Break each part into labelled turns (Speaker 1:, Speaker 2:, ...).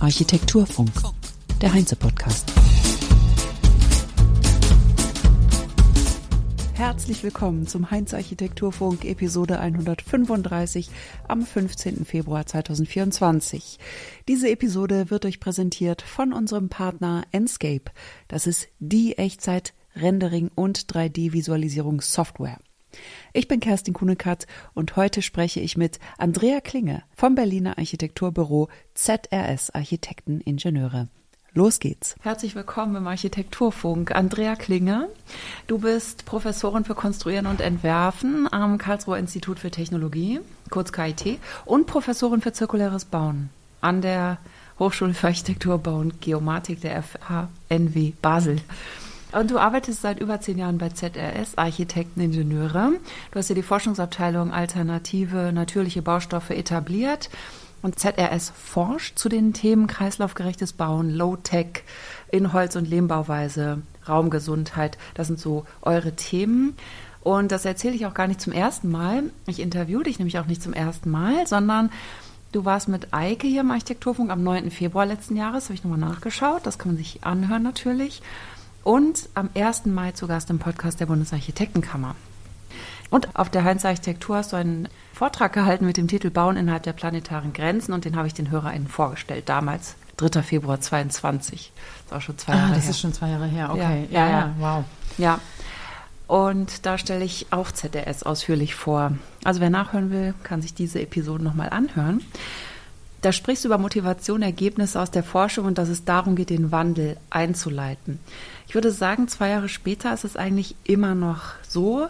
Speaker 1: Architekturfunk. Architekturfunk, der Heinze-Podcast. Herzlich willkommen zum Heinz Architekturfunk Episode 135 am 15. Februar 2024. Diese Episode wird euch präsentiert von unserem Partner Enscape. Das ist die Echtzeit Rendering und 3D-Visualisierungssoftware. Ich bin Kerstin Kunekatz und heute spreche ich mit Andrea Klinge vom Berliner Architekturbüro ZRS Architekten Ingenieure. Los geht's. Herzlich willkommen im Architekturfunk. Andrea Klinge, du bist Professorin für Konstruieren und Entwerfen am Karlsruher Institut für Technologie, kurz KIT, und Professorin für zirkuläres Bauen an der Hochschule für Architektur, Bau und Geomatik der FHNW Basel. Und du arbeitest seit über zehn Jahren bei ZRS, Architekten, Ingenieure. Du hast ja die Forschungsabteilung Alternative natürliche Baustoffe etabliert. Und ZRS forscht zu den Themen kreislaufgerechtes Bauen, Low-Tech in Holz- und Lehmbauweise, Raumgesundheit. Das sind so eure Themen. Und das erzähle ich auch gar nicht zum ersten Mal. Ich interviewe dich nämlich auch nicht zum ersten Mal, sondern du warst mit Eike hier im Architekturfunk am 9. Februar letzten Jahres, habe ich nochmal nachgeschaut. Das kann man sich anhören natürlich und am 1. Mai zu Gast im Podcast der Bundesarchitektenkammer. Und auf der Heinz Architektur hast du einen Vortrag gehalten mit dem Titel Bauen innerhalb der planetaren Grenzen und den habe ich den HörerInnen vorgestellt, damals, 3. Februar 22. Das ist auch schon zwei ah, Jahre
Speaker 2: das
Speaker 1: her.
Speaker 2: ist schon zwei Jahre her, okay. Ja, ja, ja, ja. wow.
Speaker 1: Ja. Und da stelle ich auch ZDS ausführlich vor. Also wer nachhören will, kann sich diese Episode nochmal anhören. Da sprichst du über Motivation, Ergebnisse aus der Forschung und dass es darum geht, den Wandel einzuleiten. Ich würde sagen, zwei Jahre später ist es eigentlich immer noch so,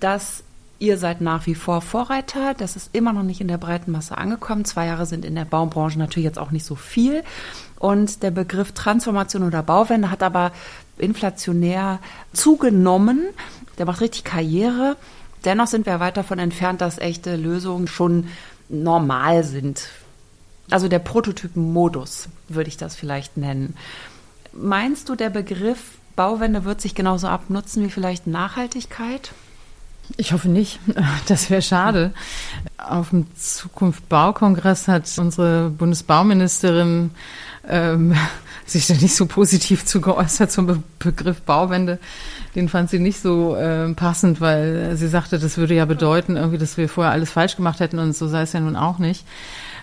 Speaker 1: dass ihr seid nach wie vor Vorreiter. Das ist immer noch nicht in der breiten Masse angekommen. Zwei Jahre sind in der Baubranche natürlich jetzt auch nicht so viel. Und der Begriff Transformation oder Bauwende hat aber inflationär zugenommen. Der macht richtig Karriere. Dennoch sind wir weit davon entfernt, dass echte Lösungen schon normal sind also der Prototypenmodus würde ich das vielleicht nennen. Meinst du, der Begriff Bauwende wird sich genauso abnutzen wie vielleicht Nachhaltigkeit?
Speaker 2: Ich hoffe nicht. Das wäre schade. Auf dem Zukunft Baukongress hat unsere Bundesbauministerin ähm, sich da nicht so positiv zu geäußert zum Be Begriff Bauwende. Den fand sie nicht so äh, passend, weil sie sagte, das würde ja bedeuten, irgendwie, dass wir vorher alles falsch gemacht hätten und so sei es ja nun auch nicht.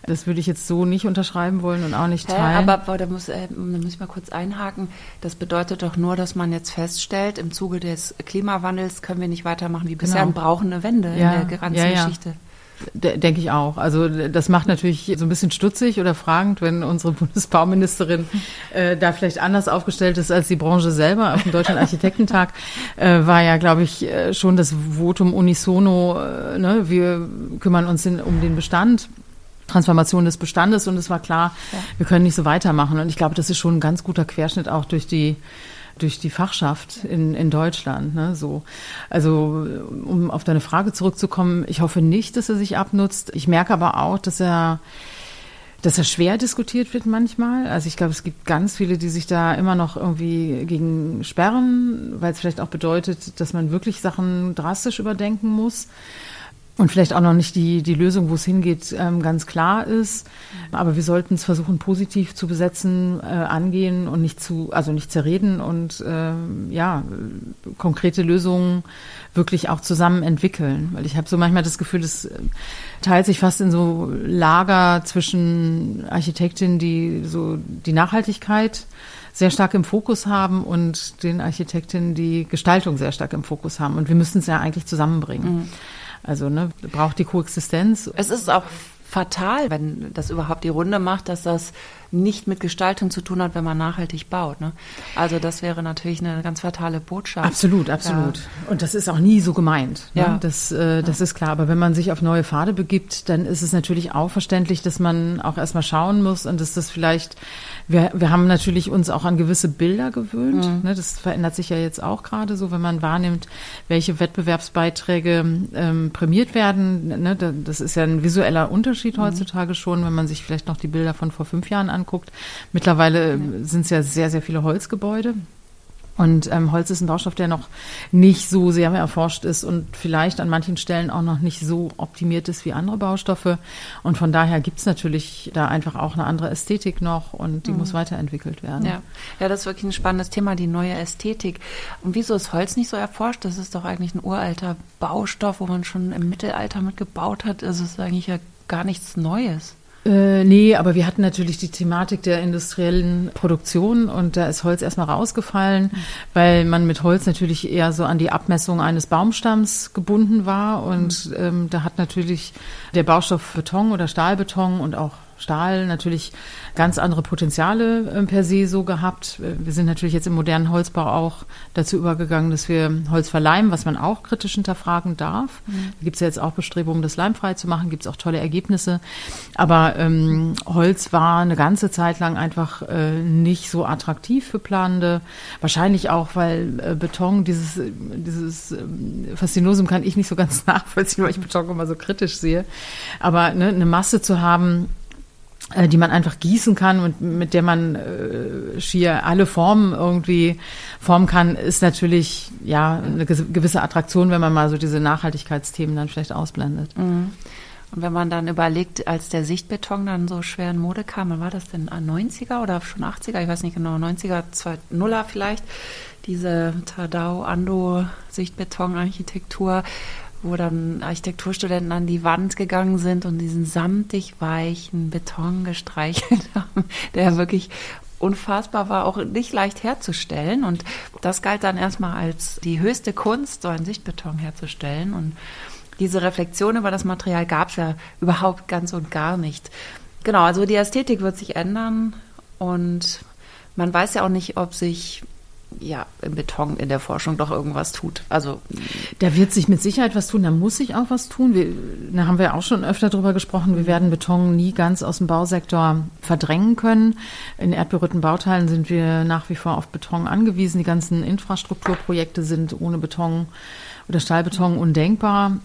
Speaker 2: Das würde ich jetzt so nicht unterschreiben wollen und auch nicht teilen.
Speaker 1: Ja, aber da muss, äh, da muss ich mal kurz einhaken. Das bedeutet doch nur, dass man jetzt feststellt, im Zuge des Klimawandels können wir nicht weitermachen wie bisher genau. und brauchen eine Wende ja, in der ganzen ja, ja. Geschichte.
Speaker 2: Denke ich auch. Also das macht natürlich so ein bisschen stutzig oder fragend, wenn unsere Bundesbauministerin äh, da vielleicht anders aufgestellt ist als die Branche selber. Auf dem Deutschen Architektentag äh, war ja, glaube ich, äh, schon das Votum unisono, äh, ne? wir kümmern uns in, um den Bestand. Transformation des Bestandes und es war klar, ja. wir können nicht so weitermachen. Und ich glaube, das ist schon ein ganz guter Querschnitt auch durch die durch die Fachschaft in, in Deutschland. Ne, so. Also um auf deine Frage zurückzukommen, ich hoffe nicht, dass er sich abnutzt. Ich merke aber auch, dass er dass er schwer diskutiert wird manchmal. Also ich glaube, es gibt ganz viele, die sich da immer noch irgendwie gegen sperren, weil es vielleicht auch bedeutet, dass man wirklich Sachen drastisch überdenken muss und vielleicht auch noch nicht die, die Lösung, wo es hingeht, ähm, ganz klar ist. Aber wir sollten es versuchen, positiv zu besetzen, äh, angehen und nicht zu, also nicht zerreden und äh, ja, konkrete Lösungen wirklich auch zusammen entwickeln. Weil ich habe so manchmal das Gefühl, das äh, teilt sich fast in so Lager zwischen Architektinnen, die so die Nachhaltigkeit sehr stark im Fokus haben und den Architektinnen, die Gestaltung sehr stark im Fokus haben. Und wir müssen es ja eigentlich zusammenbringen. Mhm. Also ne, braucht die Koexistenz.
Speaker 1: Es ist auch fatal, wenn das überhaupt die Runde macht, dass das nicht mit Gestaltung zu tun hat, wenn man nachhaltig baut. Ne? Also das wäre natürlich eine ganz fatale Botschaft.
Speaker 2: Absolut, absolut. Ja. Und das ist auch nie so gemeint. Ne? Ja. Das, äh, das ja. ist klar. Aber wenn man sich auf neue Pfade begibt, dann ist es natürlich auch verständlich, dass man auch erstmal schauen muss und dass das vielleicht wir, wir haben natürlich uns auch an gewisse Bilder gewöhnt. Mhm. Ne, das verändert sich ja jetzt auch gerade so, wenn man wahrnimmt, welche Wettbewerbsbeiträge ähm, prämiert werden. Ne, das ist ja ein visueller Unterschied mhm. heutzutage schon, wenn man sich vielleicht noch die Bilder von vor fünf Jahren anguckt. Mittlerweile mhm. sind es ja sehr, sehr viele Holzgebäude. Und ähm, Holz ist ein Baustoff, der noch nicht so sehr erforscht ist und vielleicht an manchen Stellen auch noch nicht so optimiert ist wie andere Baustoffe. Und von daher gibt es natürlich da einfach auch eine andere Ästhetik noch und die mhm. muss weiterentwickelt werden.
Speaker 1: Ja. ja, das ist wirklich ein spannendes Thema, die neue Ästhetik. Und wieso ist Holz nicht so erforscht? Das ist doch eigentlich ein uralter Baustoff, wo man schon im Mittelalter mit gebaut hat. Also es ist eigentlich ja gar nichts Neues.
Speaker 2: Äh, nee, aber wir hatten natürlich die Thematik der industriellen Produktion und da ist Holz erstmal rausgefallen, mhm. weil man mit Holz natürlich eher so an die Abmessung eines Baumstamms gebunden war und mhm. ähm, da hat natürlich der Baustoff Beton oder Stahlbeton und auch Stahl natürlich ganz andere Potenziale äh, per se so gehabt. Äh, wir sind natürlich jetzt im modernen Holzbau auch dazu übergegangen, dass wir Holz verleimen, was man auch kritisch hinterfragen darf. Mhm. Da gibt es ja jetzt auch Bestrebungen, das leimfrei zu machen, gibt es auch tolle Ergebnisse. Aber ähm, Holz war eine ganze Zeit lang einfach äh, nicht so attraktiv für Planende. Wahrscheinlich auch, weil äh, Beton, dieses, dieses äh, Faszinosum kann ich nicht so ganz nachvollziehen, weil ich Beton immer so kritisch sehe. Aber ne, eine Masse zu haben, äh, die man einfach gießen kann und mit der man äh, schier alle Formen irgendwie formen kann, ist natürlich ja eine gewisse Attraktion, wenn man mal so diese Nachhaltigkeitsthemen dann vielleicht ausblendet. Mhm.
Speaker 1: Und wenn man dann überlegt, als der Sichtbeton dann so schwer in Mode kam, wann war das denn? 90er oder schon 80er? Ich weiß nicht genau, 90er, 2000er vielleicht. Diese Tadao Ando Sichtbeton-Architektur wo dann Architekturstudenten an die Wand gegangen sind und diesen samtig weichen Beton gestreichelt haben, der wirklich unfassbar war, auch nicht leicht herzustellen. Und das galt dann erstmal als die höchste Kunst, so einen Sichtbeton herzustellen. Und diese Reflexion über das Material gab es ja überhaupt ganz und gar nicht. Genau, also die Ästhetik wird sich ändern und man weiß ja auch nicht, ob sich ja, im Beton in der Forschung doch irgendwas tut. Also
Speaker 2: da wird sich mit Sicherheit was tun, da muss sich auch was tun. Wir, da haben wir auch schon öfter drüber gesprochen. Wir werden Beton nie ganz aus dem Bausektor verdrängen können. In erdberührten Bauteilen sind wir nach wie vor auf Beton angewiesen. Die ganzen Infrastrukturprojekte sind ohne Beton oder Stahlbeton undenkbar.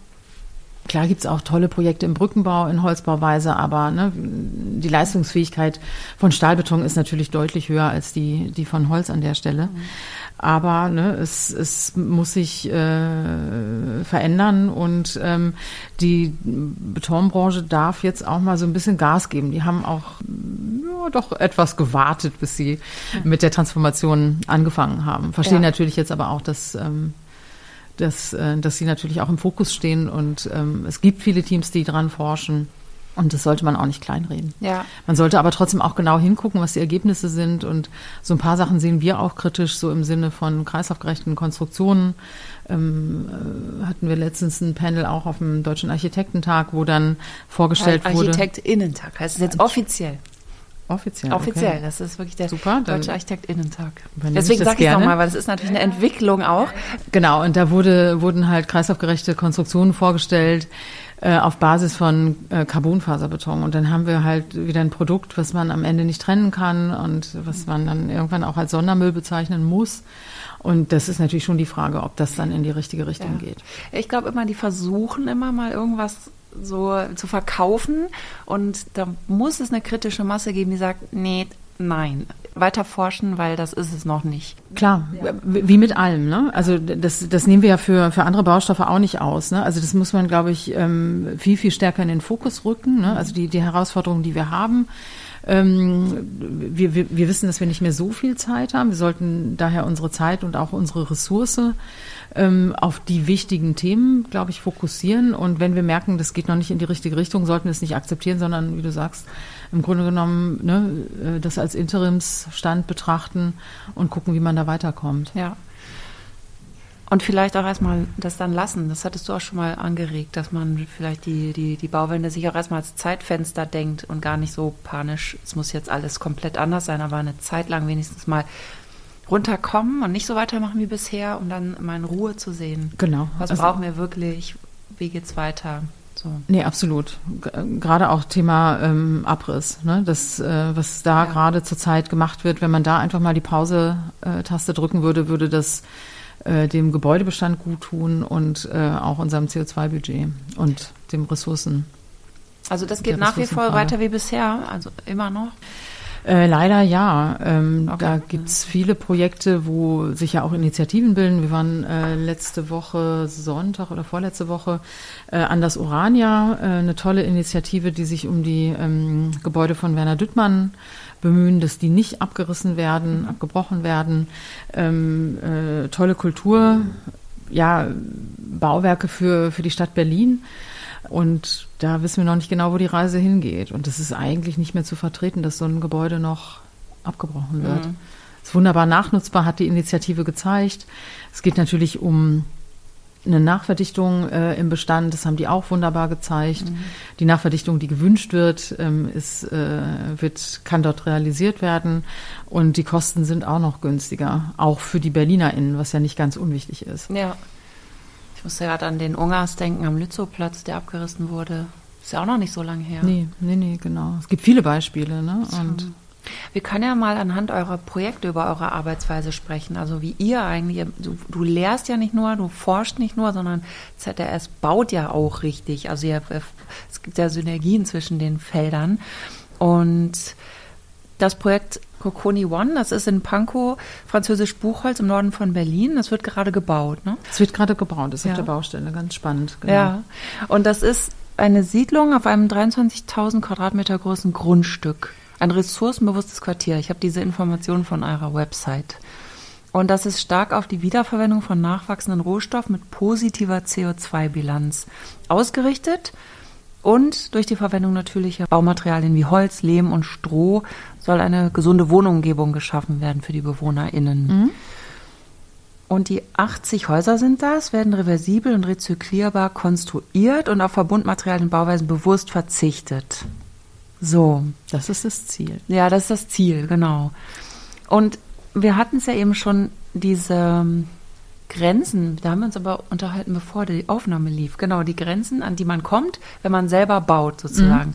Speaker 2: Klar gibt's auch tolle Projekte im Brückenbau, in Holzbauweise, aber ne, die Leistungsfähigkeit von Stahlbeton ist natürlich deutlich höher als die, die von Holz an der Stelle. Mhm. Aber ne, es, es muss sich äh, verändern und ähm, die Betonbranche darf jetzt auch mal so ein bisschen Gas geben. Die haben auch ja, doch etwas gewartet, bis sie mit der Transformation angefangen haben. Verstehen ja. natürlich jetzt aber auch, dass ähm, dass, äh, dass sie natürlich auch im Fokus stehen und ähm, es gibt viele Teams, die dran forschen. Und das sollte man auch nicht kleinreden. Ja. Man sollte aber trotzdem auch genau hingucken, was die Ergebnisse sind. Und so ein paar Sachen sehen wir auch kritisch, so im Sinne von kreislaufgerechten Konstruktionen. Ähm, äh, hatten wir letztens ein Panel auch auf dem Deutschen Architektentag, wo dann vorgestellt
Speaker 1: Architekt wurde. Architektinnentag heißt es jetzt offiziell.
Speaker 2: Offiziell.
Speaker 1: Offiziell, okay. das ist wirklich der Super, Deutsche Architektinnentag. Deswegen sage ich es nochmal, weil das ist natürlich eine Entwicklung auch.
Speaker 2: Genau, und da wurde, wurden halt kreislaufgerechte Konstruktionen vorgestellt äh, auf Basis von äh, Carbonfaserbeton. Und dann haben wir halt wieder ein Produkt, was man am Ende nicht trennen kann und was man dann irgendwann auch als Sondermüll bezeichnen muss. Und das ist natürlich schon die Frage, ob das dann in die richtige Richtung ja. geht.
Speaker 1: Ich glaube immer, die versuchen immer mal irgendwas so zu verkaufen. Und da muss es eine kritische Masse geben, die sagt, nee, nein, weiter forschen, weil das ist es noch nicht.
Speaker 2: Klar, wie mit allem. Ne? Also das, das nehmen wir ja für, für andere Baustoffe auch nicht aus. Ne? Also das muss man, glaube ich, ähm, viel, viel stärker in den Fokus rücken. Ne? Also die, die Herausforderungen, die wir haben. Ähm, wir, wir, wir wissen, dass wir nicht mehr so viel Zeit haben. Wir sollten daher unsere Zeit und auch unsere Ressource ähm, auf die wichtigen Themen, glaube ich, fokussieren. Und wenn wir merken, das geht noch nicht in die richtige Richtung, sollten wir es nicht akzeptieren, sondern, wie du sagst, im Grunde genommen ne, äh, das als Interimsstand betrachten und gucken, wie man da weiterkommt.
Speaker 1: Ja. Und vielleicht auch erstmal das dann lassen. Das hattest du auch schon mal angeregt, dass man vielleicht die, die, die Bauwende sich auch erstmal als Zeitfenster denkt und gar nicht so panisch, es muss jetzt alles komplett anders sein, aber eine Zeit lang wenigstens mal runterkommen und nicht so weitermachen wie bisher, um dann mal in Ruhe zu sehen.
Speaker 2: Genau.
Speaker 1: Was also, brauchen wir wirklich? Wie geht's weiter?
Speaker 2: So. Nee, absolut. Gerade auch Thema ähm, Abriss. Ne? Das, äh, was da ja. gerade zurzeit gemacht wird, wenn man da einfach mal die Pause-Taste drücken würde, würde das äh, dem Gebäudebestand gut tun und äh, auch unserem CO2-Budget und dem Ressourcen.
Speaker 1: Also das geht nach wie vor weiter wie bisher, also immer noch?
Speaker 2: Äh, leider ja. Ähm,
Speaker 1: Okay.
Speaker 2: Da gibt's viele Projekte, wo sich ja auch Initiativen bilden. Wir waren äh, letzte Woche Sonntag oder vorletzte Woche äh, an das Urania, äh, eine tolle Initiative, die sich um die ähm, Gebäude von Werner Düttmann bemühen, dass die nicht abgerissen werden, abgebrochen werden. Ähm, äh, tolle Kultur, ja, Bauwerke für, für die Stadt Berlin. Und da wissen wir noch nicht genau, wo die Reise hingeht. Und das ist eigentlich nicht mehr zu vertreten, dass so ein Gebäude noch abgebrochen wird.
Speaker 1: Mhm.
Speaker 2: Ist wunderbar nachnutzbar, hat die Initiative gezeigt. Es geht natürlich um eine Nachverdichtung äh, im Bestand, das haben die auch wunderbar gezeigt. Die Nachverdichtung, die gewünscht wird, ähm, ist, äh, wird, kann dort realisiert werden. Und die Kosten sind auch noch günstiger, auch für die BerlinerInnen, was ja nicht ganz unwichtig ist.
Speaker 1: Ja. Ich musste gerade an den Ungas denken, am Lützowplatz, der abgerissen wurde. Ist ja auch noch nicht so lange her.
Speaker 2: Nee, nee, nee, genau. Es gibt viele Beispiele, ne? Und
Speaker 1: Wir können ja mal anhand eurer Projekte über eure Arbeitsweise sprechen. Also wie ihr eigentlich, du, du lehrst ja nicht nur, du forschst nicht nur, sondern ZRS baut ja auch richtig. Also ihr, es gibt ja Synergien zwischen den Feldern. Und das Projekt Coconi One, das ist in Pankow, französisch Buchholz im Norden von Berlin. Das wird gerade gebaut, ne?
Speaker 2: es wird gerade gebaut, ist
Speaker 1: Ja.
Speaker 2: auf der Baustelle, ganz spannend. Genau.
Speaker 1: Ja. Und das ist eine Siedlung auf einem 23.000 Quadratmeter großen Grundstück. Ein ressourcenbewusstes Quartier. Ich habe diese Informationen von eurer Website. Und das ist stark auf die Wiederverwendung von nachwachsenden Rohstoffen mit positiver CO2-Bilanz ausgerichtet. Und durch die Verwendung natürlicher Baumaterialien wie Holz, Lehm und Stroh soll eine gesunde Wohnumgebung geschaffen werden für die BewohnerInnen. Und die 80 Häuser sind das, werden reversibel und rezyklierbar konstruiert und auf Verbundmaterialien und Bauweisen bewusst verzichtet. So,
Speaker 2: Das ist das Ziel.
Speaker 1: ja, das ist das Ziel, genau. Und wir hatten es ja eben schon, diese Grenzen, da haben wir uns aber unterhalten, bevor die Aufnahme lief. Genau, die Grenzen, an die man kommt, wenn man selber baut, sozusagen.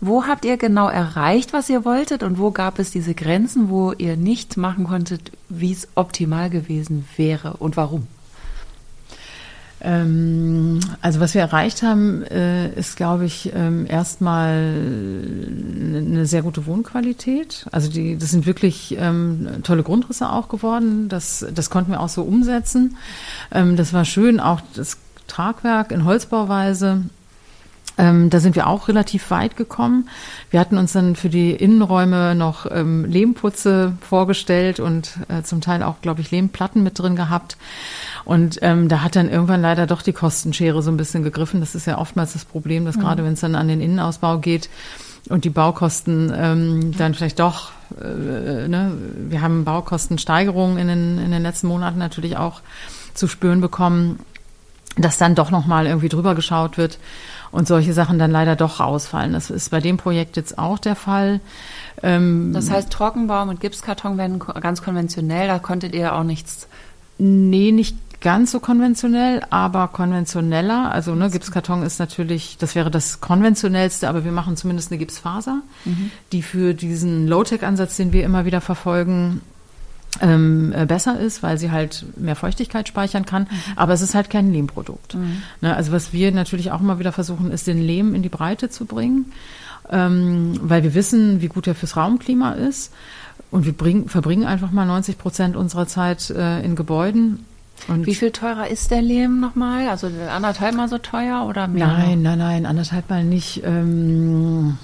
Speaker 1: Wo habt ihr genau erreicht, was ihr wolltet und wo gab es diese Grenzen, wo ihr nicht machen konntet, wie es optimal gewesen wäre und warum?
Speaker 2: Ähm, also was wir erreicht haben, äh, ist, glaube ich, ähm, erstmal eine sehr gute Wohnqualität. Also die, das sind wirklich ähm, tolle Grundrisse auch geworden. Das, das konnten wir auch so umsetzen. Das war schön, auch das Tragwerk in Holzbauweise. Ähm, da sind wir auch relativ weit gekommen. Wir hatten uns dann für die Innenräume noch ähm, Lehmputze vorgestellt und äh, zum Teil auch, glaube ich, Lehmplatten mit drin gehabt. Und ähm, da hat dann irgendwann leider doch die Kostenschere so ein bisschen gegriffen. Das ist ja oftmals das Problem, dass gerade wenn es dann an den Innenausbau geht und die Baukosten ähm, dann vielleicht doch, äh, ne, wir haben Baukostensteigerungen in den, in den letzten Monaten natürlich auch zu spüren bekommen, dass dann doch nochmal irgendwie drüber geschaut wird und solche Sachen dann leider doch rausfallen. Das ist bei dem Projekt jetzt auch der Fall. Ähm,
Speaker 1: Das heißt, Trockenbau mit Gipskarton werden ganz konventionell, da konntet ihr auch nichts.
Speaker 2: Nee, nicht ganz so konventionell, aber konventioneller. Also ne, Gipskarton ist natürlich, das wäre das konventionellste, aber wir machen zumindest eine Gipsfaser, die für diesen Low-Tech-Ansatz, den wir immer wieder verfolgen, ähm, äh, besser ist, weil sie halt mehr Feuchtigkeit speichern kann. Aber es ist halt kein Lehmprodukt. Ne, also was wir natürlich auch immer wieder versuchen, ist den Lehm in die Breite zu bringen, ähm, weil wir wissen, wie gut er fürs Raumklima ist. Und wir bringen, verbringen einfach mal 90 Prozent unserer Zeit äh, in Gebäuden. Und
Speaker 1: Wie viel teurer ist der Lehm nochmal? Also anderthalb Mal so teuer oder mehr?
Speaker 2: Nein, nein, nein, anderthalb Mal nicht. Ähm,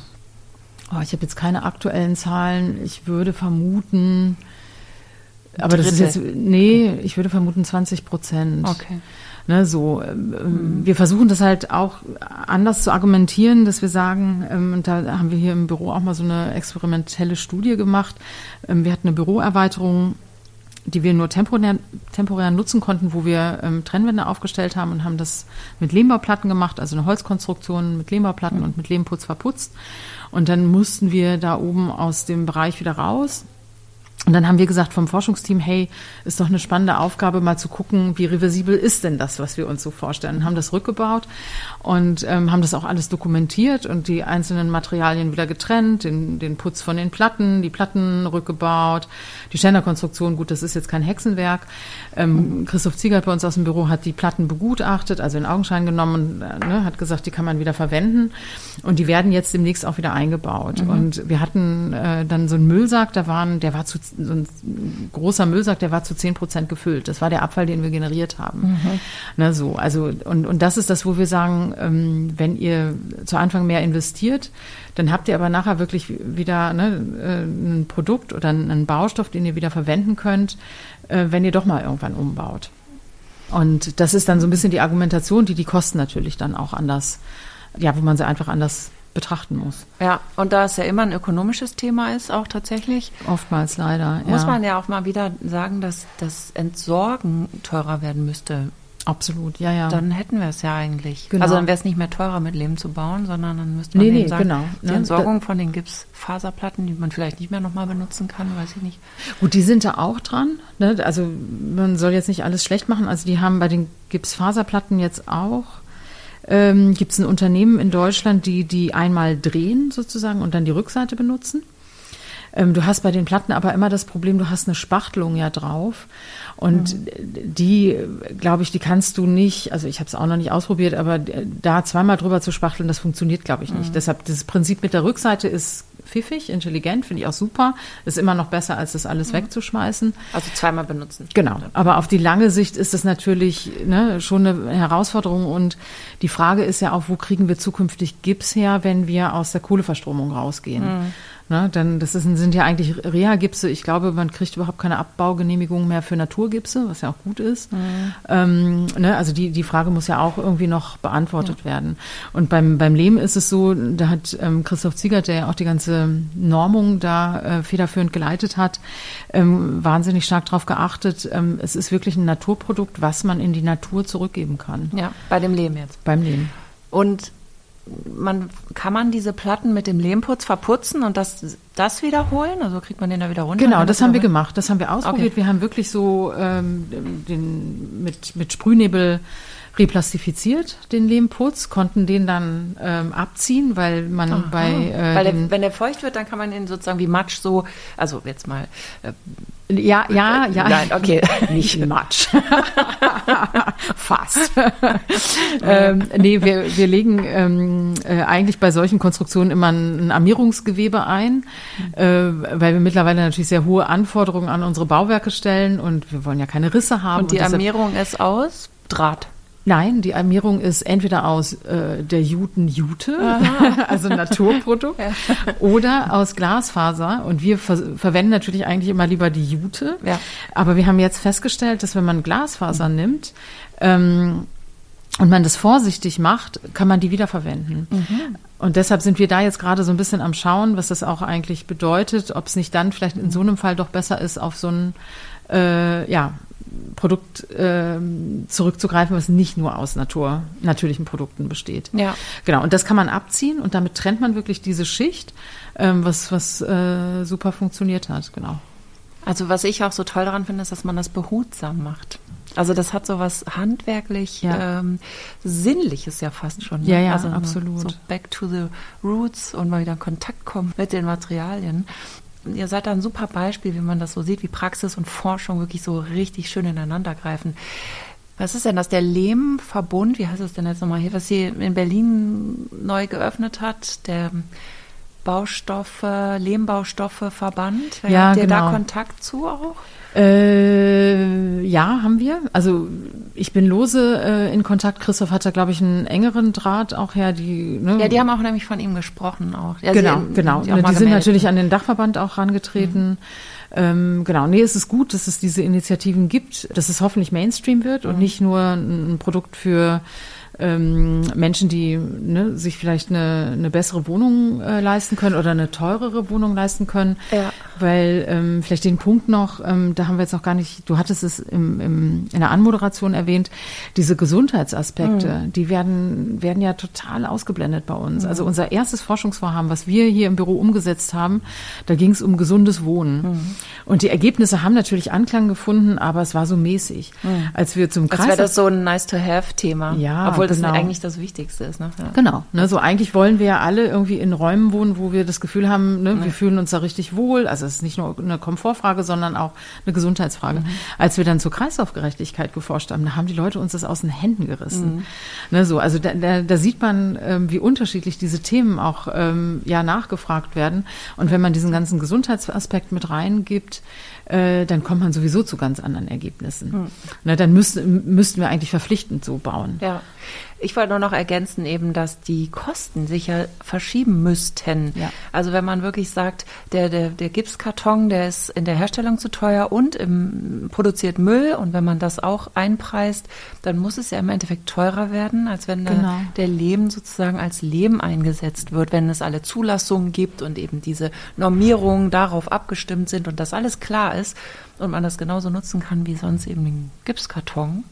Speaker 2: oh, ich habe jetzt keine aktuellen Zahlen. Ich würde vermuten, aber das ist jetzt, nee, ich würde vermuten 20 Prozent.
Speaker 1: Okay.
Speaker 2: Ne, so, ähm, wir versuchen das halt auch anders zu argumentieren, dass wir sagen, ähm, und da haben wir hier im Büro auch mal so eine experimentelle Studie gemacht. Ähm, wir hatten eine Büroerweiterung, die wir nur temporär, temporär nutzen konnten, wo wir ähm, Trennwände aufgestellt haben und haben das mit Lehmbauplatten gemacht, also eine Holzkonstruktion mit Lehmbauplatten und mit Lehmputz verputzt. Und dann mussten wir da oben aus dem Bereich wieder raus Und dann haben wir gesagt vom Forschungsteam, hey, ist doch eine spannende Aufgabe, mal zu gucken, wie reversibel ist denn das, was wir uns so vorstellen. Und haben das rückgebaut und ähm, haben das auch alles dokumentiert und die einzelnen Materialien wieder getrennt, den, den Putz von den Platten, die Platten rückgebaut, die Ständerkonstruktion, gut, das ist jetzt kein Hexenwerk. Ähm, Christoph Ziegert bei uns aus dem Büro hat die Platten begutachtet, also in Augenschein genommen und äh, ne, hat gesagt, die kann man wieder verwenden. Und die werden jetzt demnächst auch wieder eingebaut. Mhm. Und wir hatten äh, dann so einen Müllsack, da waren, der war zu so ein großer Müllsack, der war zu zehn Prozent gefüllt. Das war der Abfall, den wir generiert haben. Mhm. Na, so, also, und, und das ist das, wo wir sagen, ähm, wenn ihr zu Anfang mehr investiert, dann habt ihr aber nachher wirklich wieder ne, äh, ein Produkt oder einen Baustoff, den ihr wieder verwenden könnt, äh, wenn ihr doch mal irgendwann umbaut. Und das ist dann so ein bisschen die Argumentation, die die Kosten natürlich dann auch anders, ja, wo man sie einfach anders betrachten muss.
Speaker 1: Ja, und da es ja immer ein ökonomisches Thema ist, auch tatsächlich.
Speaker 2: Oftmals leider.
Speaker 1: Muss ja. man ja auch mal wieder sagen, dass das Entsorgen teurer werden müsste.
Speaker 2: Absolut, ja, ja.
Speaker 1: Dann hätten wir es ja eigentlich. Genau. Also dann wäre es nicht mehr teurer, mit Lehm zu bauen, sondern dann müsste man nee, nee, sagen, genau. die ne? Entsorgung von den Gipsfaserplatten, die man vielleicht nicht mehr nochmal benutzen kann, weiß ich nicht.
Speaker 2: Gut, die sind da auch dran. Ne? Also man soll jetzt nicht alles schlecht machen. Also die haben bei den Gipsfaserplatten jetzt auch ähm, gibt es ein Unternehmen in Deutschland, die die einmal drehen sozusagen und dann die Rückseite benutzen. Ähm, du hast bei den Platten aber immer das Problem, du hast eine Spachtelung ja drauf. Und mhm. die, glaube ich, die kannst du nicht, also ich habe es auch noch nicht ausprobiert, aber da zweimal drüber zu spachteln, das funktioniert, glaube ich, nicht. Mhm. Deshalb, das Prinzip mit der Rückseite ist pfiffig, intelligent, finde ich auch super. Ist immer noch besser, als das alles mhm. wegzuschmeißen.
Speaker 1: Also zweimal benutzen.
Speaker 2: Genau. Aber auf die lange Sicht ist das natürlich ne, schon eine Herausforderung. Und die Frage ist ja auch, wo kriegen wir zukünftig Gips her, wenn wir aus der Kohleverstromung rausgehen? Mhm. Ne, denn das ist, sind ja eigentlich Reha-Gipse. Ich glaube, man kriegt überhaupt keine Abbaugenehmigung mehr für Naturgipse, was ja auch gut ist. Mhm. Ähm, ne, also die, die Frage muss ja auch irgendwie noch beantwortet ja. werden. Und beim, beim Lehm ist es so, da hat ähm, Christoph Ziegert, der ja auch die ganze Normung da äh, federführend geleitet hat, ähm, wahnsinnig stark darauf geachtet. Ähm, es ist wirklich ein Naturprodukt, was man in die Natur zurückgeben kann.
Speaker 1: Ja, bei dem Lehm jetzt.
Speaker 2: Beim Lehm.
Speaker 1: Und man, kann man diese Platten mit dem Lehmputz verputzen und das, das wiederholen? Also kriegt man den da wieder runter?
Speaker 2: Genau, das, das haben wir gemacht. Das haben wir ausprobiert. Okay. Wir haben wirklich so ähm, den, mit, mit Sprühnebel replastifiziert, den Lehmputz, konnten den dann ähm, abziehen, weil man Aha. bei.
Speaker 1: Äh, weil der, wenn der feucht wird, dann kann man ihn sozusagen wie Matsch so, also jetzt mal. Äh,
Speaker 2: ja, ja, ja.
Speaker 1: Nein, okay.
Speaker 2: Nicht Matsch. Fast. ähm, nee, wir, wir legen ähm, äh, eigentlich bei solchen Konstruktionen immer ein, ein Armierungsgewebe ein, äh, weil wir mittlerweile natürlich sehr hohe Anforderungen an unsere Bauwerke stellen und wir wollen ja keine Risse haben.
Speaker 1: Und die und Armierung ist aus Draht.
Speaker 2: Nein, die Armierung ist entweder aus äh, der Juten Jute, also Naturprodukt, ja. oder aus Glasfaser. Und wir ver verwenden natürlich eigentlich immer lieber die Jute. Ja. Aber wir haben jetzt festgestellt, dass wenn man Glasfaser mhm. nimmt ähm, und man das vorsichtig macht, kann man die wiederverwenden. Mhm. Und deshalb sind wir da jetzt gerade so ein bisschen am Schauen, was das auch eigentlich bedeutet, ob es nicht dann vielleicht in so einem Fall doch besser ist, auf so ein äh, ja, Produkt äh, zurückzugreifen, was nicht nur aus Natur, natürlichen Produkten besteht. Ja. Genau, und das kann man abziehen und damit trennt man wirklich diese Schicht, ähm, was, was äh, super funktioniert hat, genau.
Speaker 1: Also was ich auch so toll daran finde, ist, dass man das behutsam macht. Also das hat so was handwerklich ja. ähm, Sinnliches ja fast schon.
Speaker 2: Ne? Ja, ja,
Speaker 1: also
Speaker 2: absolut. So
Speaker 1: back to the roots und mal wieder in Kontakt kommen mit den Materialien ihr seid da ein super Beispiel, wie man das so sieht, wie Praxis und Forschung wirklich so richtig schön ineinander greifen. Was ist denn das? Der Lehmverbund, wie heißt es denn jetzt nochmal hier, was sie in Berlin neu geöffnet hat, der Baustoffe, Lehmbaustoffe Verband.
Speaker 2: Ja,
Speaker 1: Habt ihr
Speaker 2: genau.
Speaker 1: da Kontakt zu auch?
Speaker 2: Äh, ja, haben wir. Also ich bin lose äh, in Kontakt. Christoph hat da, glaube ich, einen engeren Draht auch her. Die,
Speaker 1: ne? Ja, die haben auch nämlich von ihm gesprochen auch.
Speaker 2: Ja, genau, sie, genau. Die, die sind natürlich an den Dachverband auch rangetreten. Mhm. Ähm, genau, nee, es ist gut, dass es diese Initiativen gibt, dass es hoffentlich Mainstream wird mhm. und nicht nur ein Produkt für ähm, Menschen, die ne, sich vielleicht eine, eine bessere Wohnung äh, leisten können oder eine teurere Wohnung leisten können. Ja. Weil ähm, vielleicht den Punkt noch, ähm, da haben wir jetzt noch gar nicht, du hattest es im, im, in der Anmoderation erwähnt, diese Gesundheitsaspekte, mhm. die werden, werden ja total ausgeblendet bei uns. Mhm. Also unser erstes Forschungsvorhaben, was wir hier im Büro umgesetzt haben, da ging es um gesundes Wohnen. Mhm. Und die Ergebnisse haben natürlich Anklang gefunden, aber es war so mäßig. Mhm. Als wir zum
Speaker 1: Kreis. Als wäre das so ein Nice-to-have-Thema.
Speaker 2: Ja,
Speaker 1: obwohl genau. das eigentlich das Wichtigste ist. Ne? Ja.
Speaker 2: Genau. Ne, so eigentlich wollen wir ja alle irgendwie in Räumen wohnen, wo wir das Gefühl haben, ne, wir fühlen uns da richtig wohl. Also es ist nicht nur eine Komfortfrage, sondern auch eine Gesundheitsfrage. Mhm. Als wir dann zur Kreislaufgerechtigkeit geforscht haben, da haben die Leute uns das aus den Händen gerissen. Mhm. Ne, so, also da, da, da sieht man, ähm, wie unterschiedlich diese Themen auch ähm, ja nachgefragt werden. Und wenn man diesen ganzen Gesundheitsaspekt mit reingibt, äh, dann kommt man sowieso zu ganz anderen Ergebnissen. Hm. Na, dann müssten, müssten wir eigentlich verpflichtend so bauen.
Speaker 1: Ja. Ich wollte nur noch ergänzen eben, dass die Kosten sich ja verschieben müssten. Ja. Also wenn man wirklich sagt, der, der, der Gipskarton, der ist in der Herstellung zu teuer und im, produziert Müll und wenn man das auch einpreist, dann muss es ja im Endeffekt teurer werden, als wenn genau. der Lehm sozusagen als Lehm eingesetzt wird, wenn es alle Zulassungen gibt und eben diese Normierungen darauf abgestimmt sind und das alles klar ist und man das genauso nutzen kann wie sonst eben den Gipskarton.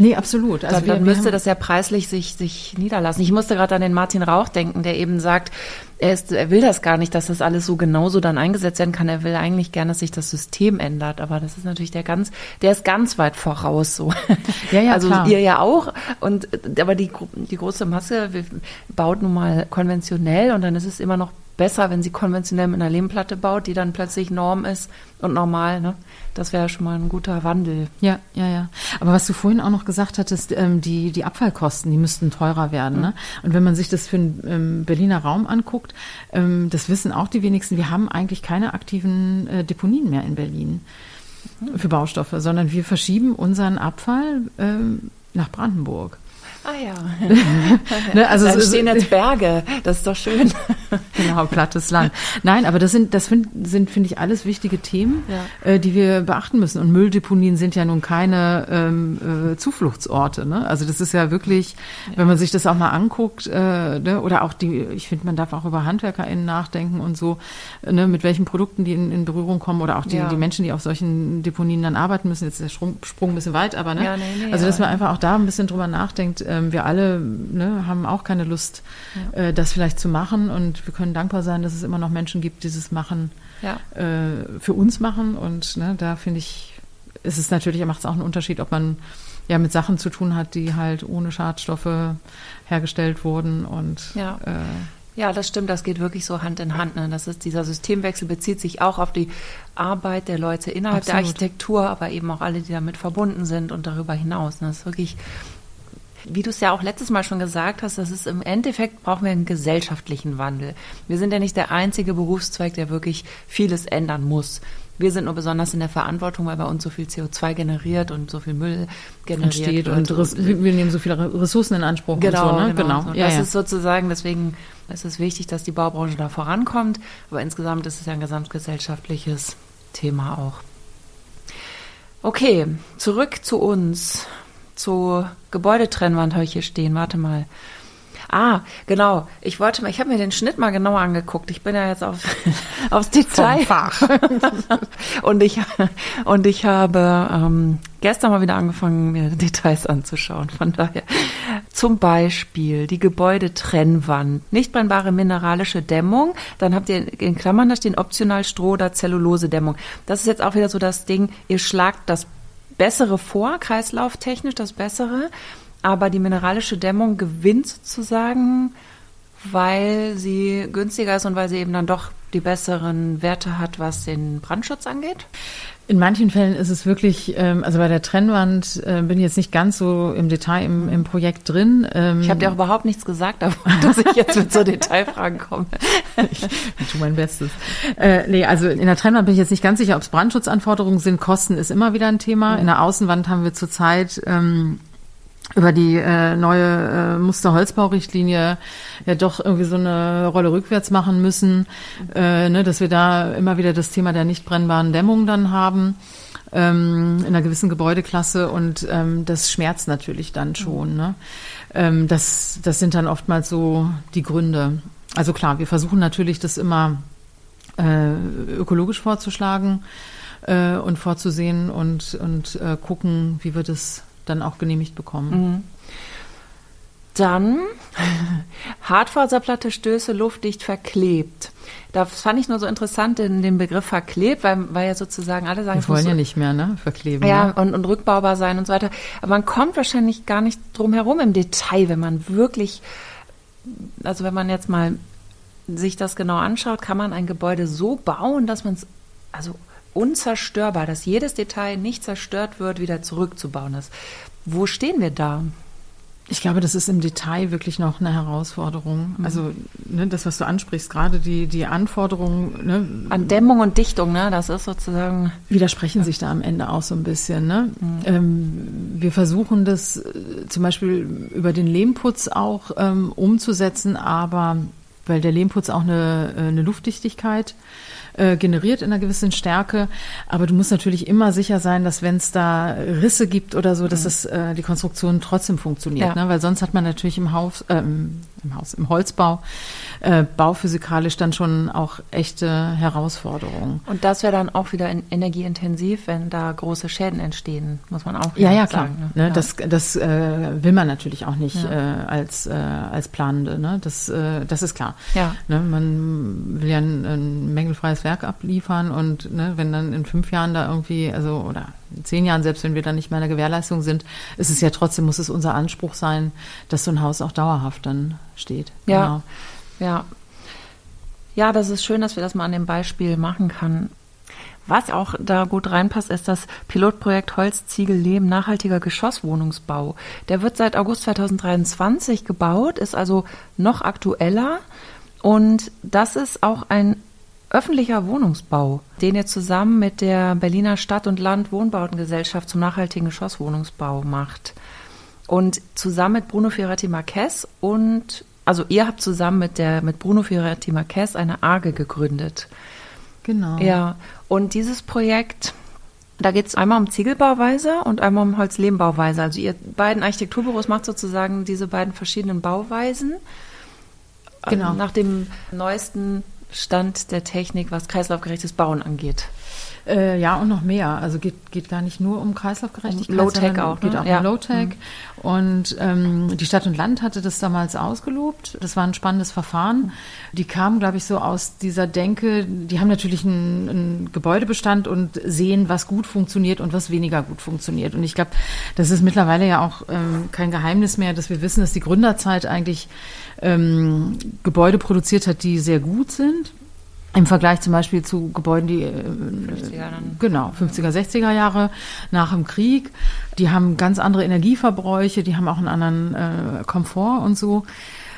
Speaker 2: Nee, absolut.
Speaker 1: Also dann, müsste das ja preislich sich, sich niederlassen. Ich musste gerade an den Martin Rauch denken, der eben sagt, er, ist, er will das gar nicht, dass das alles so genauso dann eingesetzt werden kann. Er will eigentlich gerne, dass sich das System ändert. Aber das ist natürlich der ganz, der ist ganz weit voraus so. Ja, ja, also klar. ihr ja auch. Und aber die, die große Masse baut nun mal konventionell und dann ist es immer noch besser, wenn sie konventionell mit einer Lehmplatte baut, die dann plötzlich Norm ist und normal. Ne? Das wäre schon mal ein guter Wandel.
Speaker 2: Ja, ja, ja. Aber was du vorhin auch noch gesagt hattest, ähm, die, die Abfallkosten, die müssten teurer werden. Mhm. Ne? Und wenn man sich das für den ähm, Berliner Raum anguckt, ähm, das wissen auch die wenigsten, wir haben eigentlich keine aktiven äh, Deponien mehr in Berlin mhm. für Baustoffe, sondern wir verschieben unseren Abfall ähm, nach Brandenburg.
Speaker 1: Ah ja. ne, also da stehen jetzt Berge, das ist doch schön.
Speaker 2: genau, plattes Land. Nein, aber das sind, das find, sind, finde ich, alles wichtige Themen, ja. äh, die wir beachten müssen. Und Mülldeponien sind ja nun keine ähm, äh, Zufluchtsorte. Ne? Also das ist ja wirklich, ja. wenn man sich das auch mal anguckt, äh, ne? oder auch die, ich finde, man darf auch über HandwerkerInnen nachdenken und so, ne? mit welchen Produkten die in, in Berührung kommen oder auch die, ja. die Menschen, die auf solchen Deponien dann arbeiten müssen. Jetzt ist der Sprung, Sprung ein bisschen weit, aber ne? Nee, nee, also dass man einfach auch da ein bisschen drüber nachdenkt, ähm, wir alle ne, haben auch keine Lust, ja. äh, das vielleicht zu machen. Und wir können dankbar sein, dass es immer noch Menschen gibt, die dieses Machen ja. äh, für uns machen. Und ne, da finde ich, ist es natürlich, macht es auch einen Unterschied, ob man ja mit Sachen zu tun hat, die halt ohne Schadstoffe hergestellt wurden und
Speaker 1: ja. Äh, ja, das stimmt, das geht wirklich so Hand in Hand. Ne? Das ist, dieser Systemwechsel bezieht sich auch auf die Arbeit der Leute innerhalb Absolut. der Architektur, aber eben auch alle, die damit verbunden sind und darüber hinaus. Ne? Das ist wirklich wie du es ja auch letztes Mal schon gesagt hast, das ist im Endeffekt brauchen wir einen gesellschaftlichen Wandel. Wir sind ja nicht der einzige Berufszweig, der wirklich vieles ändern muss. Wir sind nur besonders in der Verantwortung, weil bei uns so viel CO2 generiert und so viel Müll generiert
Speaker 2: Entsteht wird. Und, und wir nehmen so viele Ressourcen in Anspruch.
Speaker 1: Genau,
Speaker 2: und
Speaker 1: so, ne? genau. genau. Ja, das ja. ist sozusagen, deswegen ist es wichtig, dass die Baubranche da vorankommt. Aber insgesamt ist es ja ein gesamtgesellschaftliches Thema auch. Okay, zurück zu uns zur Gebäudetrennwand habe ich hier stehen. Warte mal. Ah, genau. Ich wollte mal, ich habe mir den Schnitt mal genauer angeguckt. Ich bin ja jetzt auf, aufs Detail. Und ich und ich habe ähm, gestern mal wieder angefangen, mir Details anzuschauen. Von daher zum Beispiel die Gebäudetrennwand, nicht brennbare mineralische Dämmung. Dann habt ihr in Klammern da stehen optional Stroh- oder Zellulose-Dämmung. Das ist jetzt auch wieder so das Ding. Ihr schlagt das Bessere vor, kreislauftechnisch das Bessere, aber die mineralische Dämmung gewinnt sozusagen, weil sie günstiger ist und weil sie eben dann doch die besseren Werte hat, was den Brandschutz angeht?
Speaker 2: In manchen Fällen ist es wirklich, ähm, also bei der Trennwand äh, bin ich jetzt nicht ganz so im Detail im, im Projekt drin.
Speaker 1: Ähm, ich habe dir auch überhaupt nichts gesagt davon, dass ich jetzt mit so Detailfragen komme.
Speaker 2: ich, ich tue mein Bestes. Äh, nee, also in der Trennwand bin ich jetzt nicht ganz sicher, ob es Brandschutzanforderungen sind. Kosten ist immer wieder ein Thema. In der Außenwand haben wir zurzeit ähm, über die äh, neue äh, Musterholzbaurichtlinie ja doch irgendwie so eine Rolle rückwärts machen müssen, äh, ne, dass wir da immer wieder das Thema der nicht brennbaren Dämmung dann haben ähm, in einer gewissen Gebäudeklasse und ähm, das schmerzt natürlich dann schon. Ne? Ähm, das, das sind dann oftmals so die Gründe. Also klar, wir versuchen natürlich, das immer äh, ökologisch vorzuschlagen äh, und vorzusehen und, und äh, gucken, wie wir das dann auch genehmigt bekommen. Mhm.
Speaker 1: Dann Hartfaserplatte, Stöße, luftdicht verklebt. Das fand ich nur so interessant, den, den Begriff verklebt, weil, weil ja sozusagen alle sagen,
Speaker 2: wir wollen ja nicht mehr, ne? Verkleben.
Speaker 1: Ja, ne? Und, und rückbaubar sein und so weiter. Aber man kommt wahrscheinlich gar nicht drum herum im Detail, wenn man wirklich, also wenn man jetzt mal sich das genau anschaut, kann man ein Gebäude so bauen, dass man es, also unzerstörbar, dass jedes Detail nicht zerstört wird, wieder zurückzubauen ist. Wo stehen wir da?
Speaker 2: Ich glaube, das ist im Detail wirklich noch eine Herausforderung. Mhm. Also ne, das, was du ansprichst, gerade die, die Anforderungen. Ne,
Speaker 1: An Dämmung und Dichtung, ne, das ist sozusagen.
Speaker 2: Widersprechen ja. sich da am Ende auch so ein bisschen. Ne? Mhm. Ähm, wir versuchen das äh, zum Beispiel über den Lehmputz auch ähm, umzusetzen, aber weil der Lehmputz auch eine, äh, eine Luftdichtigkeit äh, generiert in einer gewissen Stärke. Aber du musst natürlich immer sicher sein, dass wenn es da Risse gibt oder so, dass mhm. es äh, die Konstruktion trotzdem funktioniert. Ja. Ne? Weil sonst hat man natürlich im Haus, äh, im Haus, im Holzbau äh, bauphysikalisch dann schon auch echte Herausforderungen.
Speaker 1: Und das wäre dann auch wieder energieintensiv, wenn da große Schäden entstehen, muss man auch
Speaker 2: ja, ja, klar. Sagen, ne? Ne? Ja. Das, das äh, will man natürlich auch nicht ja. äh, als, äh, als Planende. Ne? Das, äh, das ist klar. Ja. Ne? Man will ja ein, ein mängelfreies Werk abliefern und ne, wenn dann in fünf Jahren da irgendwie, also oder in zehn Jahren, selbst wenn wir dann nicht mehr in der Gewährleistung sind, ist es ja trotzdem, muss es unser Anspruch sein, dass so ein Haus auch dauerhaft dann steht.
Speaker 1: Ja. Genau. Ja. Ja, das ist schön, dass wir das mal an dem Beispiel machen kann. Was auch da gut reinpasst, ist das Pilotprojekt Holz, Ziegel, Lehm, nachhaltiger Geschosswohnungsbau. Der wird seit August 2023 gebaut, ist also noch aktueller. Und das ist auch ein öffentlicher Wohnungsbau, den ihr zusammen mit der Berliner Stadt- und Land Wohnbautengesellschaft zum nachhaltigen Geschosswohnungsbau macht. Und zusammen mit Bruno Ferretti Marquez und also ihr habt zusammen mit der mit Bruno Fioretti Marquez eine AGE gegründet.
Speaker 2: Genau.
Speaker 1: Ja, und dieses Projekt, da geht es einmal um Ziegelbauweise und einmal um Holzlehmbauweise. Also ihr beiden Architekturbüros macht sozusagen diese beiden verschiedenen Bauweisen. Genau. Nach dem neuesten Stand der Technik, was kreislaufgerechtes Bauen angeht.
Speaker 2: Äh, ja, und noch mehr. Also geht, geht gar nicht nur um Kreislaufgerechtigkeit.
Speaker 1: Low-Tech auch.
Speaker 2: Geht ne? auch ja. um Low-Tech. Mhm. Und ähm, die Stadt und Land hatte das damals ausgelobt. Das war ein spannendes Verfahren. Die kamen, glaube ich, so aus dieser Denke, die haben natürlich einen, einen Gebäudebestand und sehen, was gut funktioniert und was weniger gut funktioniert. Und ich glaube, das ist mittlerweile ja auch ähm, kein Geheimnis mehr, dass wir wissen, dass die Gründerzeit eigentlich ähm, Gebäude produziert hat, die sehr gut sind im Vergleich zum Beispiel zu Gebäuden, die 50er äh, genau 50er, 60er Jahre nach dem Krieg, die haben ganz andere Energieverbräuche, die haben auch einen anderen äh, Komfort und so.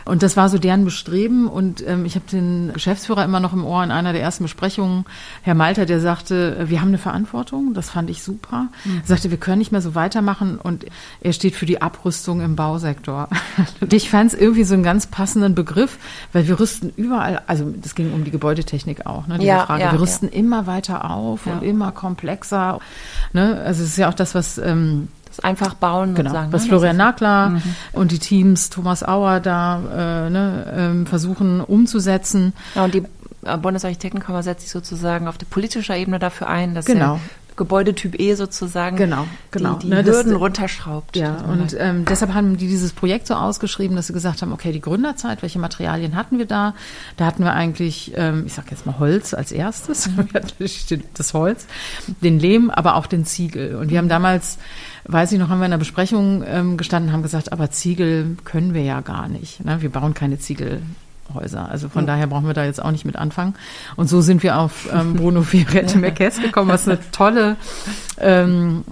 Speaker 2: Und das war so deren Bestreben. Und ähm, ich habe den Geschäftsführer immer noch im Ohr in einer der ersten Besprechungen, Herr Malter, der sagte, wir haben eine Verantwortung. Das fand ich super. Mhm. Er sagte, wir können nicht mehr so weitermachen. Und er steht für die Abrüstung im Bausektor. und ich fand es irgendwie so einen ganz passenden Begriff, weil wir rüsten überall, also das ging um die Gebäudetechnik auch, ne, diese ja, Frage. Ja, wir rüsten ja. immer weiter auf und immer komplexer. Ne? Also es ist ja auch das, was ähm,
Speaker 1: das einfach bauen
Speaker 2: genau, sagen, was ne? Florian Nagler mhm. und die Teams Thomas Auer da äh, ne, ähm, versuchen umzusetzen.
Speaker 1: Ja, und die äh, Bundesarchitektenkammer setzt sich sozusagen auf der politischer Ebene dafür ein, dass genau. Gebäudetyp E sozusagen
Speaker 2: genau, genau.
Speaker 1: die, die ne, Hürden das, runterschraubt.
Speaker 2: Ja, und ähm, deshalb haben die dieses Projekt so ausgeschrieben, dass sie gesagt haben, okay, die Gründerzeit, welche Materialien hatten wir da? Da hatten wir eigentlich, ähm, ich sage jetzt mal Holz als erstes, das Holz, den Lehm, aber auch den Ziegel. Und wir haben damals weiß ich noch, haben wir in der Besprechung ähm, gestanden, haben gesagt, aber Ziegel können wir ja gar nicht. Ne? Wir bauen keine Ziegelhäuser. Also von mhm. daher brauchen wir da jetzt auch nicht mit anfangen. Und so sind wir auf ähm, Bruno Fiorette Merques gekommen, was eine tolle ähm,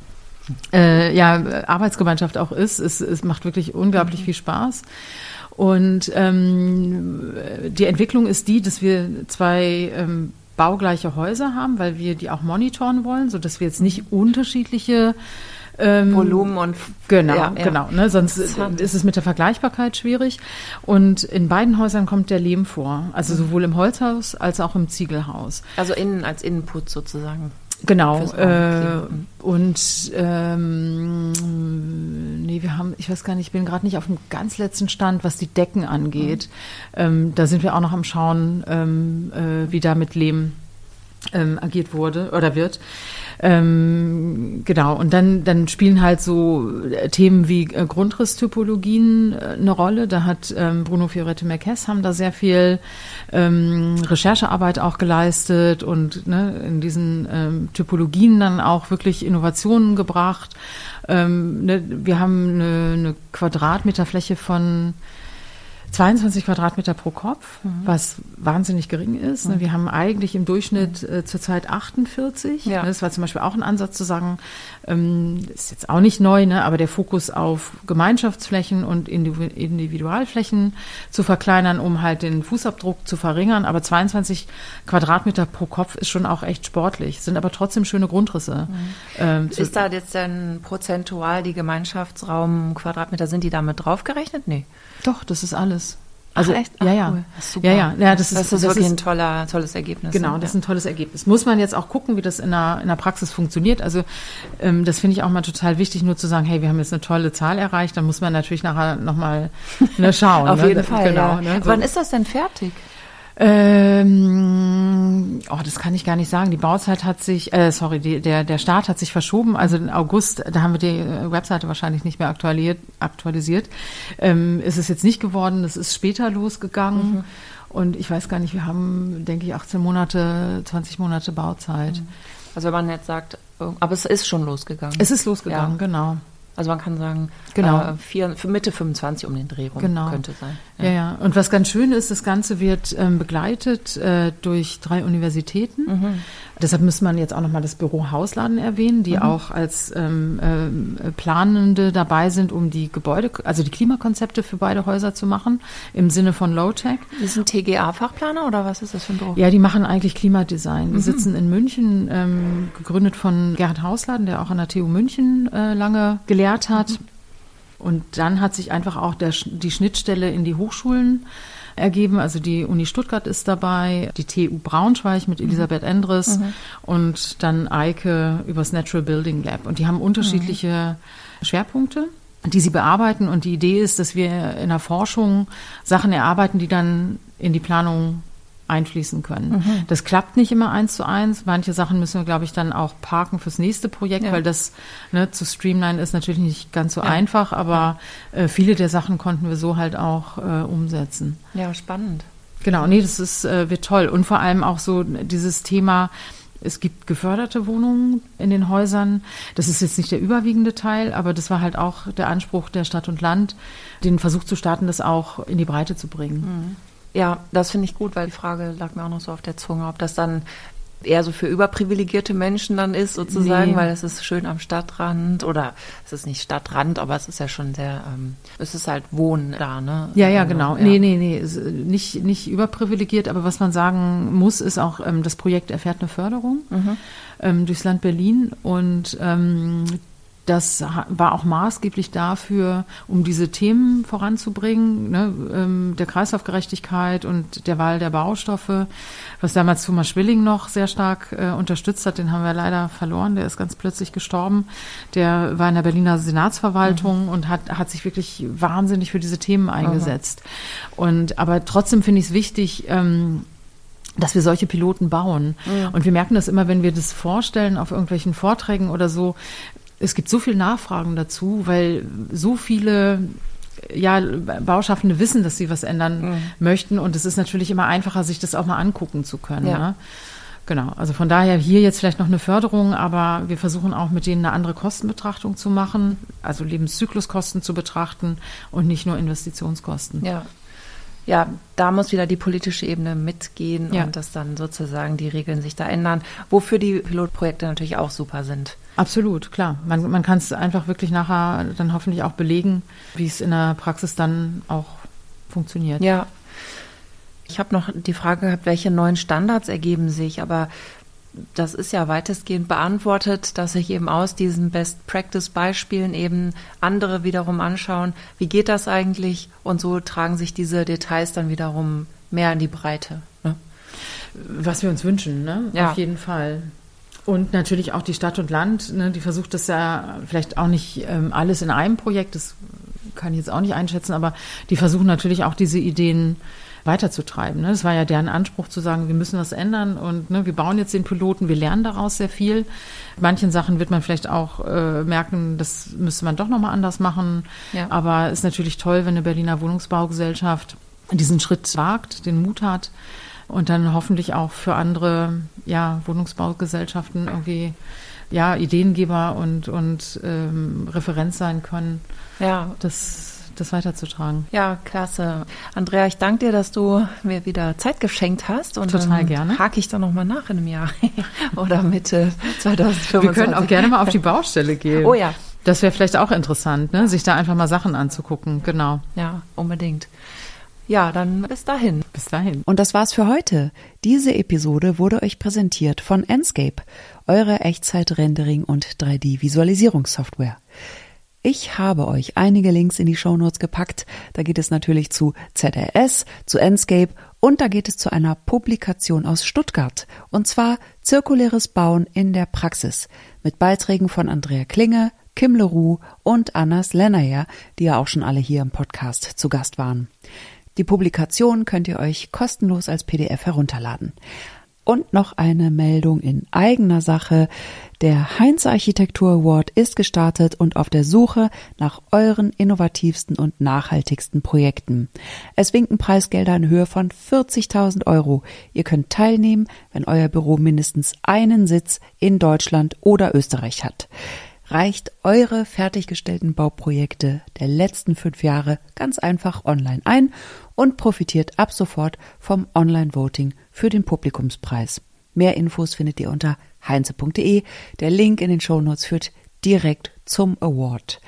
Speaker 2: äh, ja, Arbeitsgemeinschaft auch ist. Es, es macht wirklich unglaublich mhm. viel Spaß. Und ähm, die Entwicklung ist die, dass wir zwei ähm, baugleiche Häuser haben, weil wir die auch monitoren wollen, so dass wir jetzt nicht unterschiedliche
Speaker 1: ähm, Volumen und
Speaker 2: genau, ja, genau. Ne? Sonst ist es mit der Vergleichbarkeit schwierig. Und in beiden Häusern kommt der Lehm vor, also mhm. sowohl im Holzhaus als auch im Ziegelhaus.
Speaker 1: Also innen als Innenputz sozusagen.
Speaker 2: Genau. Äh, und ähm, nee, wir haben, ich weiß gar nicht, ich bin gerade nicht auf dem ganz letzten Stand, was die Decken angeht. Mhm. Ähm, da sind wir auch noch am Schauen, ähm, äh, wie da mit Lehm ähm, agiert wurde oder wird. Ähm, genau, und dann, dann spielen halt so äh, Themen wie äh, Grundrisstypologien äh, eine Rolle. Da hat ähm, Bruno Fioretti Merques haben da sehr viel ähm, Recherchearbeit auch geleistet und ne, in diesen ähm, Typologien dann auch wirklich Innovationen gebracht. Ähm, ne, wir haben eine, eine Quadratmeterfläche von 22 Quadratmeter pro Kopf, mhm. was wahnsinnig gering ist. Mhm. Wir haben eigentlich im Durchschnitt äh, zurzeit 48. Ja. Das war zum Beispiel auch ein Ansatz zu sagen, ähm, ist jetzt auch nicht neu, ne, aber der Fokus auf Gemeinschaftsflächen und Individualflächen zu verkleinern, um halt den Fußabdruck zu verringern. Aber 22 Quadratmeter pro Kopf ist schon auch echt sportlich, sind aber trotzdem schöne Grundrisse. Mhm.
Speaker 1: Ähm, ist da jetzt denn prozentual die Gemeinschaftsraum Quadratmeter, sind die damit draufgerechnet? Nee.
Speaker 2: Doch, das ist alles.
Speaker 1: Also Ach, echt?
Speaker 2: ja, ja.
Speaker 1: Cool.
Speaker 2: super. Ja, ja, ja, das,
Speaker 1: ist, das ist wirklich ist, ein toller, tolles Ergebnis.
Speaker 2: Genau, das ist ein tolles Ergebnis. Muss man jetzt auch gucken, wie das in der, in der Praxis funktioniert. Also ähm, das finde ich auch mal total wichtig, nur zu sagen, hey, wir haben jetzt eine tolle Zahl erreicht. Dann muss man natürlich nachher nochmal ne, schauen.
Speaker 1: Auf
Speaker 2: ne?
Speaker 1: jeden Fall. Genau. Ja. Ne? So. Wann ist das denn fertig?
Speaker 2: Ähm, oh, das kann ich gar nicht sagen. Die Bauzeit hat sich, äh, sorry, die, der, der Start hat sich verschoben. Also in August, da haben wir die äh, Webseite wahrscheinlich nicht mehr aktualisiert. aktualisiert. Ähm, ist es jetzt nicht geworden, es ist später losgegangen. Mhm. Und ich weiß gar nicht, wir haben, denke ich, 18 Monate, 20 Monate Bauzeit. Mhm.
Speaker 1: Also wenn man jetzt sagt, aber es ist schon losgegangen.
Speaker 2: Es ist losgegangen, ja. genau.
Speaker 1: Also man kann sagen,
Speaker 2: genau.
Speaker 1: Äh, vier, für Mitte 25 um den Dreh rum
Speaker 2: genau.
Speaker 1: könnte sein.
Speaker 2: Ja. ja. ja, Und was ganz schön ist, das Ganze wird ähm, begleitet äh, durch drei Universitäten. Mhm. Deshalb müsste man jetzt auch nochmal das Büro Hausladen erwähnen, die mhm. auch als ähm, äh, Planende dabei sind, um die Gebäude, also die Klimakonzepte für beide Häuser zu machen, im Sinne von Low-Tech.
Speaker 1: Ist ein TGA-Fachplaner oder was ist das für ein Büro?
Speaker 2: Ja, die machen eigentlich Klimadesign. Die mhm. sitzen in München, ähm, gegründet von Gerhard Hausladen, der auch an der TU München äh, lange gelehrt hat. Mhm. Und dann hat sich einfach auch der, die Schnittstelle in die Hochschulen ergeben. Also die Uni Stuttgart ist dabei, die TU Braunschweig mit Elisabeth Endres mhm. und dann Eike übers Natural Building Lab. Und die haben unterschiedliche mhm. Schwerpunkte die sie bearbeiten. Und die Idee ist, dass wir in der Forschung Sachen erarbeiten, die dann in die Planung einfließen können. Mhm. Das klappt nicht immer eins zu eins. Manche Sachen müssen wir, glaube ich, dann auch parken fürs nächste Projekt, ja. weil das ne, zu streamline ist natürlich nicht ganz so ja. einfach, aber äh, viele der Sachen konnten wir so halt auch äh, umsetzen.
Speaker 1: Ja, spannend.
Speaker 2: Genau, nee, das ist, äh, wird toll. Und vor allem auch so dieses Thema, es gibt geförderte Wohnungen in den Häusern. Das ist jetzt nicht der überwiegende Teil, aber das war halt auch der Anspruch der Stadt und Land, den Versuch zu starten, das auch in die Breite zu bringen.
Speaker 1: Mhm. Ja, das finde ich gut, weil die Frage lag mir auch noch so auf der Zunge, ob das dann eher so für überprivilegierte Menschen dann ist, sozusagen, nee. weil es ist schön am Stadtrand oder es ist nicht Stadtrand, aber es ist ja schon sehr, ähm, es ist halt Wohnen da, ne?
Speaker 2: Ja, ja, genau. Ja. Nee, nee, nee, nicht, nicht überprivilegiert, aber was man sagen muss, ist auch, ähm, das Projekt erfährt eine Förderung mhm. ähm, durchs Land Berlin und ähm, das war auch maßgeblich dafür, um diese Themen voranzubringen, ne, ähm, der Kreislaufgerechtigkeit und der Wahl der Baustoffe, was damals Thomas Schwilling noch sehr stark äh, unterstützt hat. Den haben wir leider verloren, der ist ganz plötzlich gestorben. Der war in der Berliner Senatsverwaltung mhm. und hat, hat sich wirklich wahnsinnig für diese Themen eingesetzt. Mhm. Und aber trotzdem finde ich es wichtig, ähm, dass wir solche Piloten bauen. Mhm. Und wir merken das immer, wenn wir das vorstellen auf irgendwelchen Vorträgen oder so, es gibt so viel Nachfragen dazu, weil so viele ja, Bauschaffende wissen, dass sie was ändern mhm. möchten. Und es ist natürlich immer einfacher, sich das auch mal angucken zu können. Ja. Ne? Genau, also von daher hier jetzt vielleicht noch eine Förderung, aber wir versuchen auch mit denen eine andere Kostenbetrachtung zu machen, also Lebenszykluskosten zu betrachten und nicht nur Investitionskosten.
Speaker 1: Ja, ja, da muss wieder die politische Ebene mitgehen ja. und dass dann sozusagen die Regeln sich da ändern, wofür die Pilotprojekte natürlich auch super sind.
Speaker 2: Absolut, klar. Man, man kann es einfach wirklich nachher dann hoffentlich auch belegen, wie es in der Praxis dann auch funktioniert.
Speaker 1: Ja. Ich habe noch die Frage gehabt, welche neuen Standards ergeben sich, aber das ist ja weitestgehend beantwortet, dass sich eben aus diesen Best-Practice-Beispielen eben andere wiederum anschauen, wie geht das eigentlich und so tragen sich diese Details dann wiederum mehr in die Breite. Ne?
Speaker 2: Was wir uns wünschen, ne?
Speaker 1: Ja.
Speaker 2: Auf jeden Fall. Und natürlich auch die Stadt und Land, ne, die versucht das ja vielleicht auch nicht ähm, alles in einem Projekt, das kann ich jetzt auch nicht einschätzen, aber die versuchen natürlich auch diese Ideen weiterzutreiben. Ne? Das war ja deren Anspruch zu sagen, wir müssen das ändern und ne, wir bauen jetzt den Piloten, wir lernen daraus sehr viel. Manchen Sachen wird man vielleicht auch äh, merken, das müsste man doch nochmal anders machen. Ja. Aber es ist natürlich toll, wenn eine Berliner Wohnungsbaugesellschaft diesen Schritt wagt, den Mut hat und dann hoffentlich auch für andere ja, Wohnungsbaugesellschaften irgendwie ja, Ideengeber und, und ähm, Referenz sein können. Ja. Das das weiterzutragen.
Speaker 3: Ja, klasse. Andrea, ich danke dir, dass du mir wieder Zeit geschenkt hast.
Speaker 2: Und Total gerne.
Speaker 3: Hake ich dann nochmal nach in einem Jahr oder Mitte 2025.
Speaker 2: Wir können auch gerne mal auf die Baustelle gehen. Oh ja. Das wäre vielleicht auch interessant, ne? sich da einfach mal Sachen anzugucken. Genau.
Speaker 3: Ja, unbedingt. Ja, dann bis dahin.
Speaker 2: Bis dahin.
Speaker 1: Und das war's für heute. Diese Episode wurde euch präsentiert von Enscape, eure Echtzeit-Rendering- und 3D-Visualisierungssoftware. Ich habe euch einige Links in die Shownotes gepackt. Da geht es natürlich zu ZRS, zu Enscape und da geht es zu einer Publikation aus Stuttgart. Und zwar Zirkuläres Bauen in der Praxis mit Beiträgen von Andrea Klinge, Kim Leroux und Annas Lennayer, die ja auch schon alle hier im Podcast zu Gast waren. Die Publikation könnt ihr euch kostenlos als PDF herunterladen. Und noch eine Meldung in eigener Sache. Der Heinz Architektur Award ist gestartet und auf der Suche nach euren innovativsten und nachhaltigsten Projekten. Es winken Preisgelder in Höhe von 40.000 Euro. Ihr könnt teilnehmen, wenn euer Büro mindestens einen Sitz in Deutschland oder Österreich hat reicht eure fertiggestellten Bauprojekte der letzten fünf Jahre ganz einfach online ein und profitiert ab sofort vom Online-Voting für den Publikumspreis. Mehr Infos findet ihr unter heinze.de. Der Link in den Shownotes führt direkt zum Award.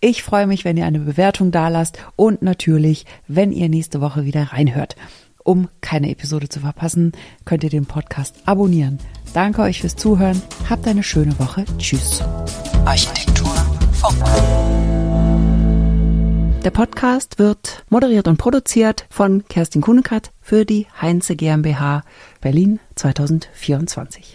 Speaker 1: Ich freue mich, wenn ihr eine Bewertung dalasst und natürlich, wenn ihr nächste Woche wieder reinhört. Um keine Episode zu verpassen, könnt ihr den Podcast abonnieren. Danke euch fürs Zuhören. Habt eine schöne Woche. Tschüss. Architektur Funk. Der Podcast wird moderiert und produziert von Kerstin Kunekat für die Heinze GmbH Berlin 2024.